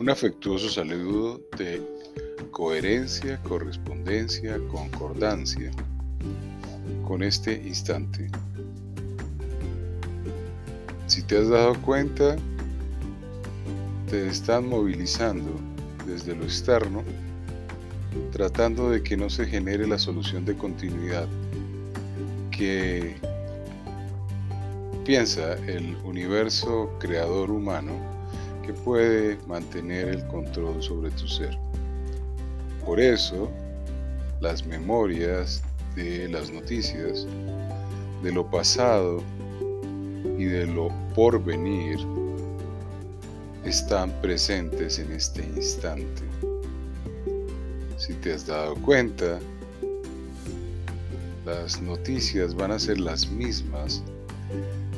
Un afectuoso saludo de coherencia, correspondencia, concordancia con este instante. Si te has dado cuenta, te están movilizando desde lo externo, tratando de que no se genere la solución de continuidad que piensa el universo creador humano puede mantener el control sobre tu ser. Por eso, las memorias de las noticias, de lo pasado y de lo porvenir están presentes en este instante. Si te has dado cuenta, las noticias van a ser las mismas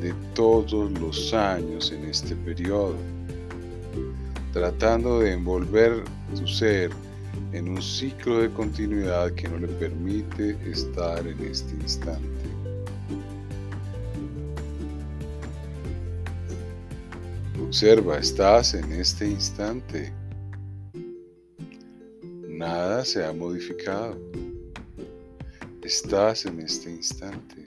de todos los años en este periodo tratando de envolver tu ser en un ciclo de continuidad que no le permite estar en este instante. Observa, estás en este instante. Nada se ha modificado. Estás en este instante.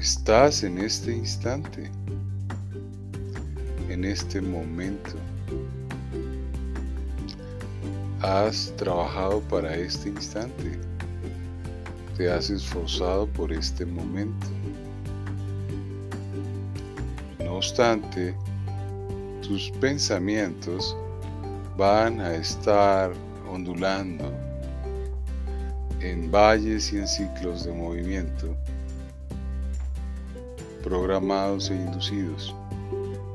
Estás en este instante, en este momento. Has trabajado para este instante. Te has esforzado por este momento. No obstante, tus pensamientos van a estar ondulando en valles y en ciclos de movimiento programados e inducidos.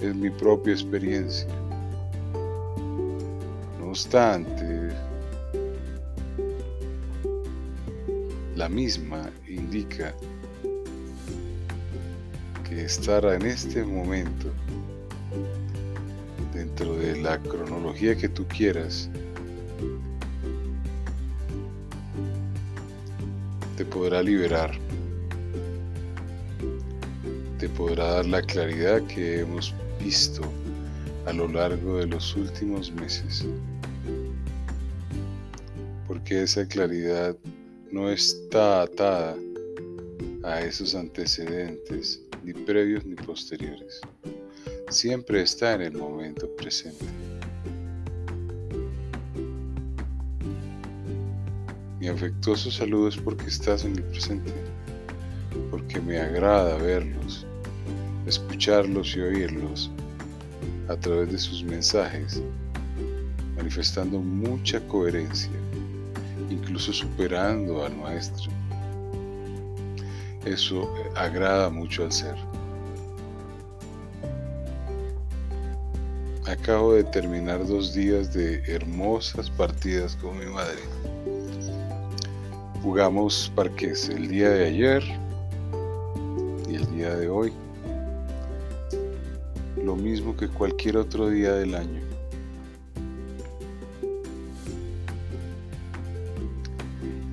Es mi propia experiencia. No obstante, la misma indica que estar en este momento dentro de la cronología que tú quieras te podrá liberar podrá dar la claridad que hemos visto a lo largo de los últimos meses. Porque esa claridad no está atada a esos antecedentes, ni previos ni posteriores. Siempre está en el momento presente. Mi afectuoso saludo es porque estás en el presente, porque me agrada verlos escucharlos y oírlos a través de sus mensajes, manifestando mucha coherencia, incluso superando al maestro. Eso agrada mucho al ser. Acabo de terminar dos días de hermosas partidas con mi madre. Jugamos parques el día de ayer y el día de hoy lo mismo que cualquier otro día del año.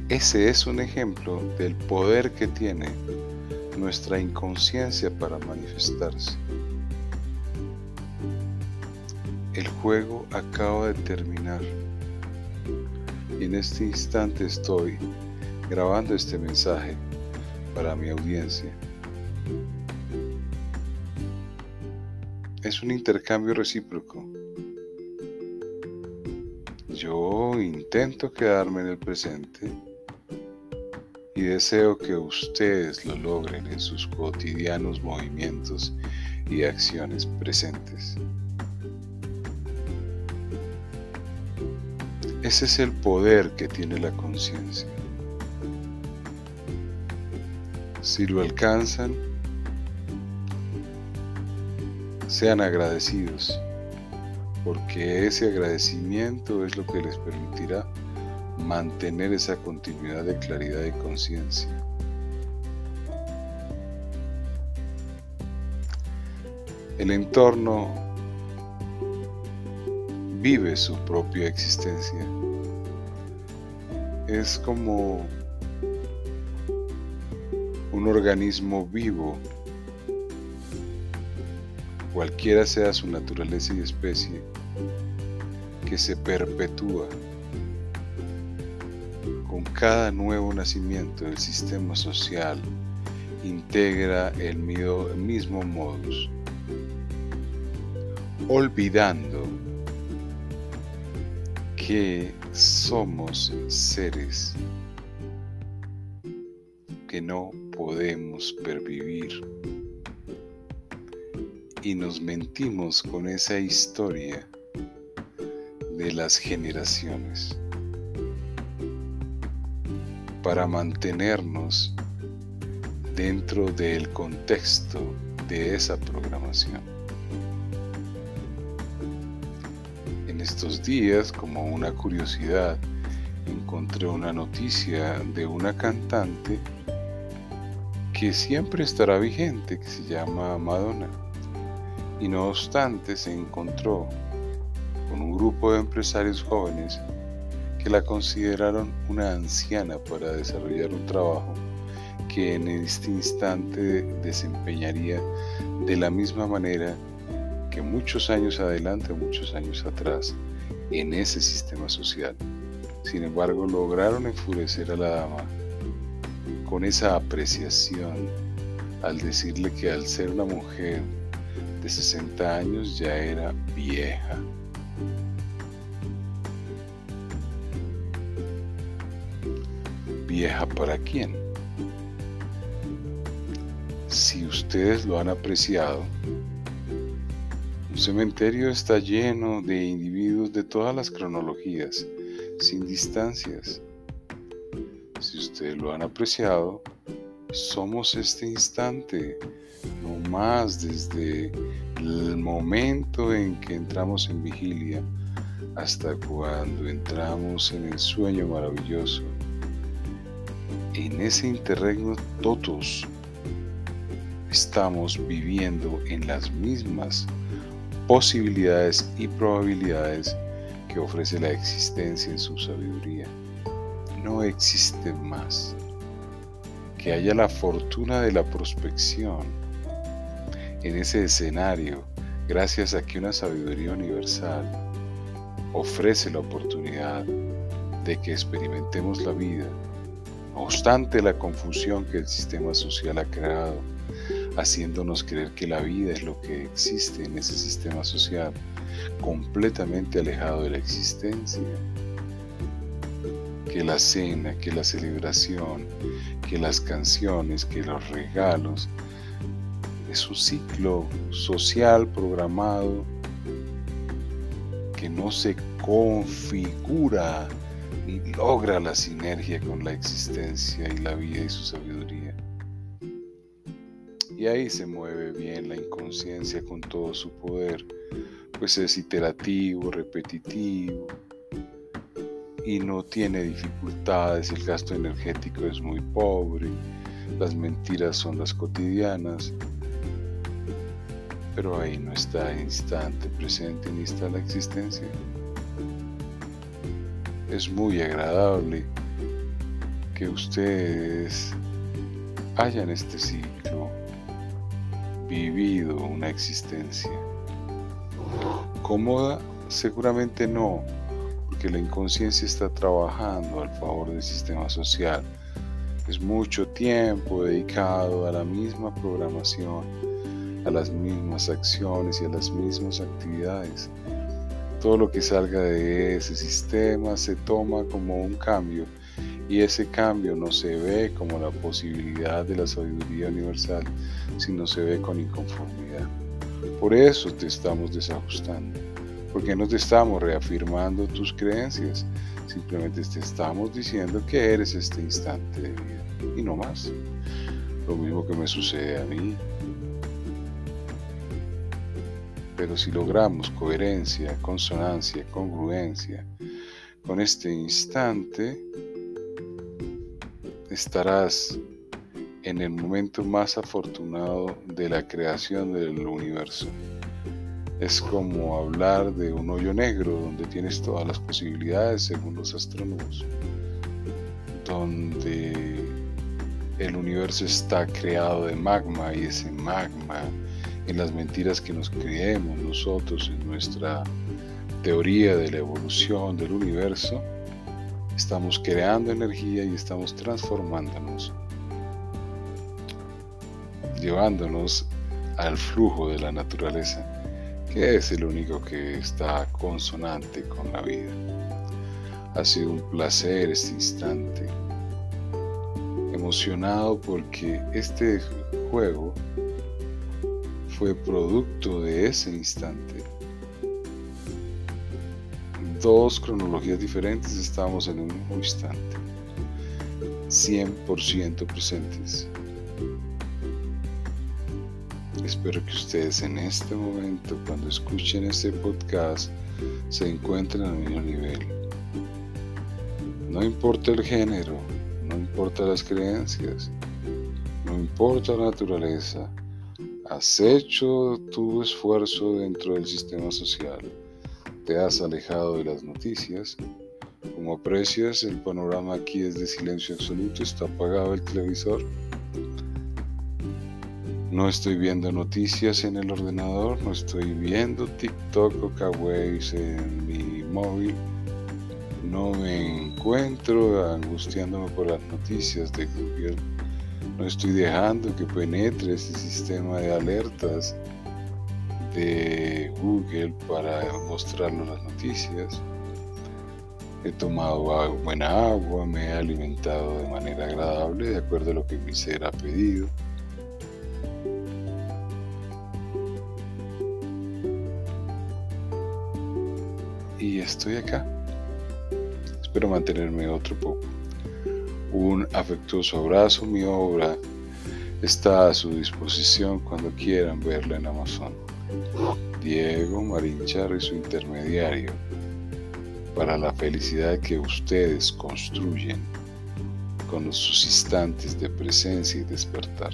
Ese es un ejemplo del poder que tiene nuestra inconsciencia para manifestarse. El juego acaba de terminar y en este instante estoy grabando este mensaje para mi audiencia. Es un intercambio recíproco. Yo intento quedarme en el presente y deseo que ustedes lo logren en sus cotidianos movimientos y acciones presentes. Ese es el poder que tiene la conciencia. Si lo alcanzan, sean agradecidos, porque ese agradecimiento es lo que les permitirá mantener esa continuidad de claridad y conciencia. El entorno vive su propia existencia. Es como un organismo vivo cualquiera sea su naturaleza y especie, que se perpetúa con cada nuevo nacimiento del sistema social, integra el mismo modus, olvidando que somos seres que no podemos pervivir y nos mentimos con esa historia de las generaciones para mantenernos dentro del contexto de esa programación. En estos días, como una curiosidad, encontré una noticia de una cantante que siempre estará vigente, que se llama Madonna. Y no obstante se encontró con un grupo de empresarios jóvenes que la consideraron una anciana para desarrollar un trabajo que en este instante desempeñaría de la misma manera que muchos años adelante, muchos años atrás, en ese sistema social. Sin embargo, lograron enfurecer a la dama con esa apreciación al decirle que al ser una mujer de 60 años ya era vieja. ¿Vieja para quién? Si ustedes lo han apreciado, un cementerio está lleno de individuos de todas las cronologías, sin distancias. Si ustedes lo han apreciado, somos este instante, no más desde el momento en que entramos en vigilia hasta cuando entramos en el sueño maravilloso. En ese interregno todos estamos viviendo en las mismas posibilidades y probabilidades que ofrece la existencia en su sabiduría. No existe más que haya la fortuna de la prospección en ese escenario gracias a que una sabiduría universal ofrece la oportunidad de que experimentemos la vida, no obstante la confusión que el sistema social ha creado, haciéndonos creer que la vida es lo que existe en ese sistema social, completamente alejado de la existencia que la cena, que la celebración, que las canciones, que los regalos. Es un ciclo social programado que no se configura ni logra la sinergia con la existencia y la vida y su sabiduría. Y ahí se mueve bien la inconsciencia con todo su poder, pues es iterativo, repetitivo, y no tiene dificultades, el gasto energético es muy pobre, las mentiras son las cotidianas, pero ahí no está instante presente ni está la existencia. Es muy agradable que ustedes hayan este ciclo vivido una existencia cómoda, seguramente no, que la inconsciencia está trabajando al favor del sistema social. Es mucho tiempo dedicado a la misma programación, a las mismas acciones y a las mismas actividades. Todo lo que salga de ese sistema se toma como un cambio y ese cambio no se ve como la posibilidad de la sabiduría universal, sino se ve con inconformidad. Por eso te estamos desajustando porque no te estamos reafirmando tus creencias, simplemente te estamos diciendo que eres este instante de vida y no más. Lo mismo que me sucede a mí. Pero si logramos coherencia, consonancia, congruencia con este instante, estarás en el momento más afortunado de la creación del universo. Es como hablar de un hoyo negro donde tienes todas las posibilidades según los astrónomos, donde el universo está creado de magma y ese magma en las mentiras que nos creemos nosotros en nuestra teoría de la evolución del universo, estamos creando energía y estamos transformándonos, llevándonos al flujo de la naturaleza, que es el único que está consonante con la vida. Ha sido un placer este instante, emocionado porque este juego fue producto de ese instante. Dos cronologías diferentes estamos en un mismo instante, 100% presentes. Espero que ustedes en este momento, cuando escuchen este podcast, se encuentren al mismo nivel. No importa el género, no importa las creencias, no importa la naturaleza, Has hecho tu esfuerzo dentro del sistema social, te has alejado de las noticias. Como aprecias, el panorama aquí es de silencio absoluto, está apagado el televisor. No estoy viendo noticias en el ordenador, no estoy viendo TikTok o Kawaii en mi móvil. No me encuentro angustiándome por las noticias de Google no estoy dejando que penetre ese sistema de alertas de Google para mostrarnos las noticias. He tomado buena agua, me he alimentado de manera agradable de acuerdo a lo que mi ser ha pedido. Estoy acá. Espero mantenerme otro poco un afectuoso abrazo. Mi obra está a su disposición cuando quieran verla en Amazon. Diego Marinchar es su intermediario para la felicidad que ustedes construyen con sus instantes de presencia y despertar.